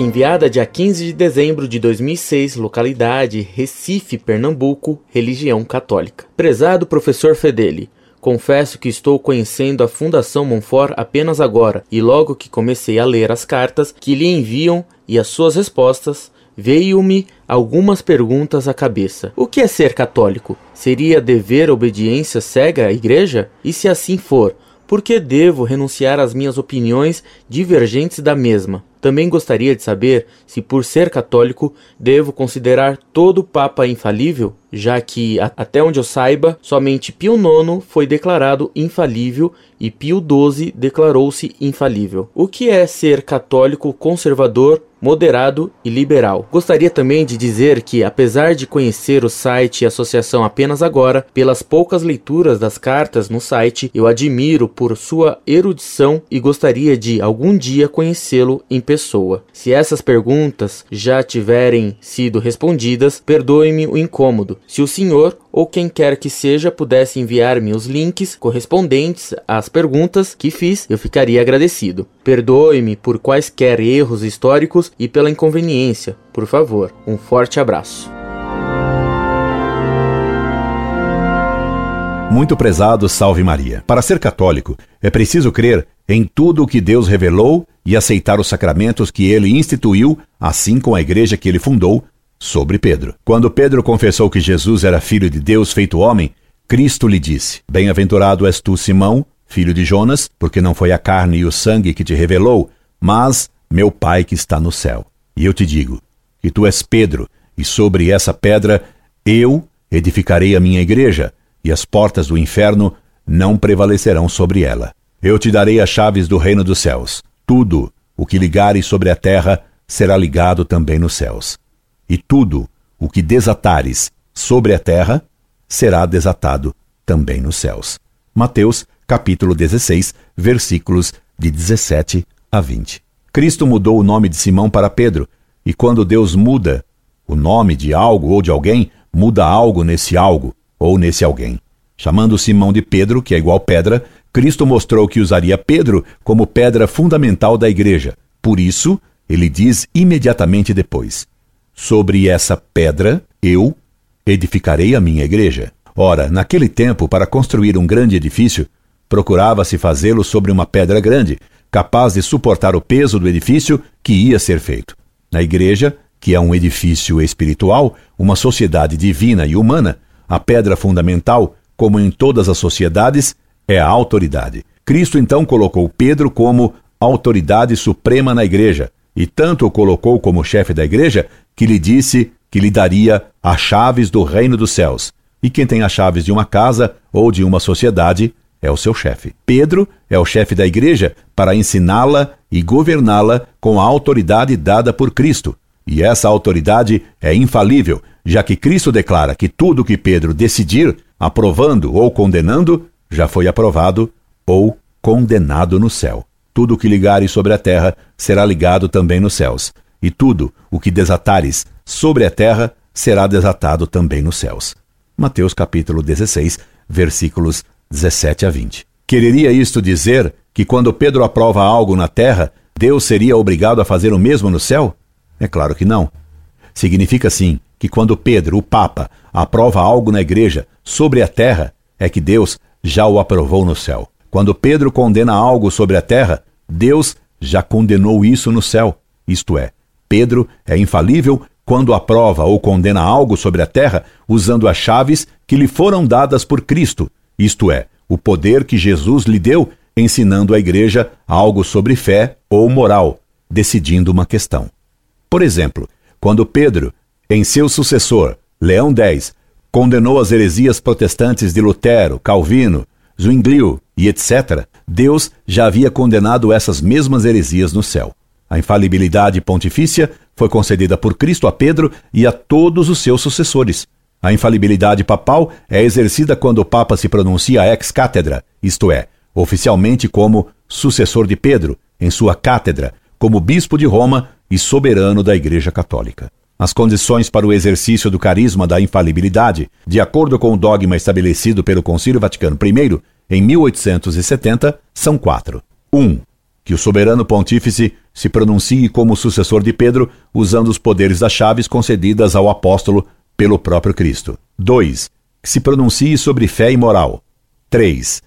Carta enviada dia 15 de dezembro de 2006, localidade Recife, Pernambuco, religião católica. Prezado professor Fedeli, confesso que estou conhecendo a Fundação Monfort apenas agora e logo que comecei a ler as cartas que lhe enviam e as suas respostas, veio-me algumas perguntas à cabeça. O que é ser católico? Seria dever obediência cega à Igreja? E se assim for, por que devo renunciar às minhas opiniões divergentes da mesma? Também gostaria de saber se, por ser católico, devo considerar todo Papa infalível, já que, até onde eu saiba, somente Pio IX foi declarado infalível e Pio XII declarou-se infalível. O que é ser católico conservador moderado e liberal. Gostaria também de dizer que, apesar de conhecer o site e associação apenas agora, pelas poucas leituras das cartas no site, eu admiro por sua erudição e gostaria de algum dia conhecê-lo em pessoa. Se essas perguntas já tiverem sido respondidas, perdoe-me o incômodo. Se o senhor ou quem quer que seja pudesse enviar-me os links correspondentes às perguntas que fiz, eu ficaria agradecido. Perdoe-me por quaisquer erros históricos e pela inconveniência. Por favor, um forte abraço. Muito prezado, salve Maria. Para ser católico, é preciso crer em tudo o que Deus revelou e aceitar os sacramentos que ele instituiu, assim como a igreja que ele fundou, sobre Pedro. Quando Pedro confessou que Jesus era filho de Deus feito homem, Cristo lhe disse: Bem-aventurado és tu, Simão, filho de Jonas, porque não foi a carne e o sangue que te revelou, mas meu Pai que está no céu. E eu te digo que tu és Pedro, e sobre essa pedra eu edificarei a minha igreja, e as portas do inferno não prevalecerão sobre ela. Eu te darei as chaves do reino dos céus. Tudo o que ligares sobre a terra será ligado também nos céus e tudo o que desatares sobre a terra será desatado também nos céus. Mateus, capítulo 16, versículos de 17 a 20. Cristo mudou o nome de Simão para Pedro, e quando Deus muda o nome de algo ou de alguém, muda algo nesse algo ou nesse alguém. Chamando Simão de Pedro, que é igual pedra, Cristo mostrou que usaria Pedro como pedra fundamental da igreja. Por isso, ele diz imediatamente depois: Sobre essa pedra eu edificarei a minha igreja. Ora, naquele tempo, para construir um grande edifício, procurava-se fazê-lo sobre uma pedra grande, capaz de suportar o peso do edifício que ia ser feito. Na igreja, que é um edifício espiritual, uma sociedade divina e humana, a pedra fundamental, como em todas as sociedades, é a autoridade. Cristo então colocou Pedro como autoridade suprema na igreja, e tanto o colocou como chefe da igreja que lhe disse que lhe daria as chaves do reino dos céus. E quem tem as chaves de uma casa ou de uma sociedade é o seu chefe. Pedro é o chefe da igreja para ensiná-la e governá-la com a autoridade dada por Cristo. E essa autoridade é infalível, já que Cristo declara que tudo que Pedro decidir, aprovando ou condenando, já foi aprovado ou condenado no céu. Tudo o que ligares sobre a terra será ligado também nos céus e tudo o que desatares sobre a terra será desatado também nos céus. Mateus capítulo 16, versículos 17 a 20. Quereria isto dizer que quando Pedro aprova algo na terra, Deus seria obrigado a fazer o mesmo no céu? É claro que não. Significa sim que quando Pedro, o Papa, aprova algo na igreja sobre a terra, é que Deus já o aprovou no céu. Quando Pedro condena algo sobre a terra, Deus já condenou isso no céu. Isto é, Pedro é infalível quando aprova ou condena algo sobre a terra usando as chaves que lhe foram dadas por Cristo, isto é, o poder que Jesus lhe deu, ensinando à igreja algo sobre fé ou moral, decidindo uma questão. Por exemplo, quando Pedro, em seu sucessor, Leão X, condenou as heresias protestantes de Lutero, Calvino, Zwinglio e etc., Deus já havia condenado essas mesmas heresias no céu. A infalibilidade pontifícia foi concedida por Cristo a Pedro e a todos os seus sucessores. A infalibilidade papal é exercida quando o Papa se pronuncia ex cátedra, isto é, oficialmente como sucessor de Pedro, em sua cátedra, como bispo de Roma e soberano da Igreja Católica. As condições para o exercício do carisma da infalibilidade, de acordo com o dogma estabelecido pelo Concílio Vaticano I em 1870, são quatro. 1. Um, que o soberano pontífice se pronuncie como sucessor de Pedro, usando os poderes das chaves concedidas ao apóstolo pelo próprio Cristo. 2. Que se pronuncie sobre fé e moral. 3.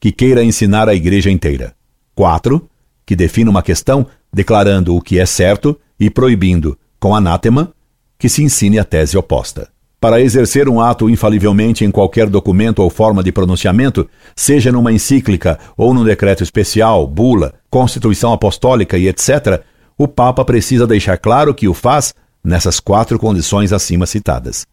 Que queira ensinar a igreja inteira. 4. Que defina uma questão declarando o que é certo e proibindo, com anátema, que se ensine a tese oposta. Para exercer um ato infalivelmente em qualquer documento ou forma de pronunciamento, seja numa encíclica ou num decreto especial, bula, constituição apostólica e etc., o Papa precisa deixar claro que o faz nessas quatro condições acima citadas.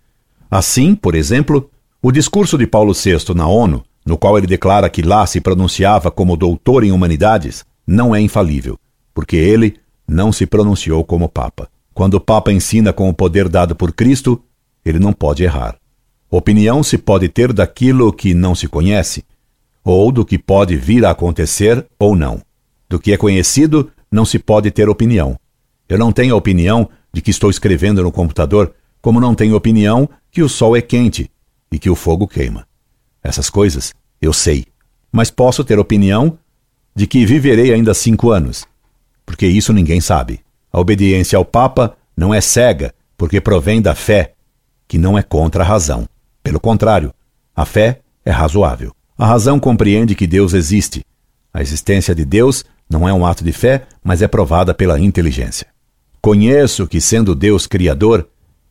Assim, por exemplo, o discurso de Paulo VI na ONU, no qual ele declara que lá se pronunciava como doutor em humanidades, não é infalível, porque ele não se pronunciou como Papa. Quando o Papa ensina com o poder dado por Cristo, ele não pode errar. Opinião se pode ter daquilo que não se conhece, ou do que pode vir a acontecer ou não. Do que é conhecido, não se pode ter opinião. Eu não tenho opinião de que estou escrevendo no computador, como não tenho opinião que o sol é quente e que o fogo queima. Essas coisas eu sei, mas posso ter opinião de que viverei ainda cinco anos, porque isso ninguém sabe. A obediência ao Papa não é cega, porque provém da fé, que não é contra a razão. Pelo contrário, a fé é razoável. A razão compreende que Deus existe. A existência de Deus não é um ato de fé, mas é provada pela inteligência. Conheço que, sendo Deus Criador,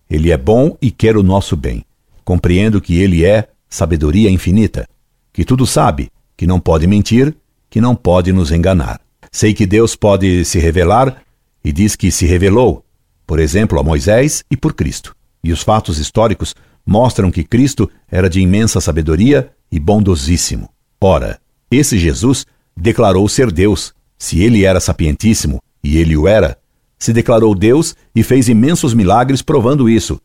Ele é bom e quer o nosso bem. Compreendo que Ele é sabedoria infinita, que tudo sabe, que não pode mentir, que não pode nos enganar. Sei que Deus pode se revelar e diz que se revelou, por exemplo, a Moisés e por Cristo. E os fatos históricos mostram que Cristo era de imensa sabedoria e bondosíssimo. Ora, esse Jesus declarou ser Deus. Se ele era sapientíssimo, e ele o era, se declarou Deus e fez imensos milagres provando isso,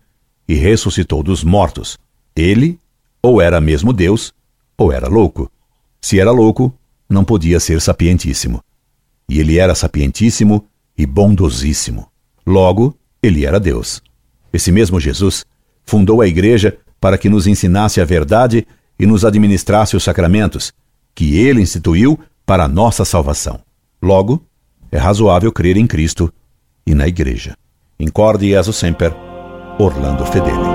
e ressuscitou dos mortos. Ele ou era mesmo Deus, ou era louco. Se era louco, não podia ser sapientíssimo. E ele era sapientíssimo e bondosíssimo. Logo, ele era Deus. Esse mesmo Jesus fundou a Igreja para que nos ensinasse a verdade e nos administrasse os sacramentos, que ele instituiu para a nossa salvação. Logo, é razoável crer em Cristo e na Igreja. Incorde Jesus Semper, Orlando Fedeli.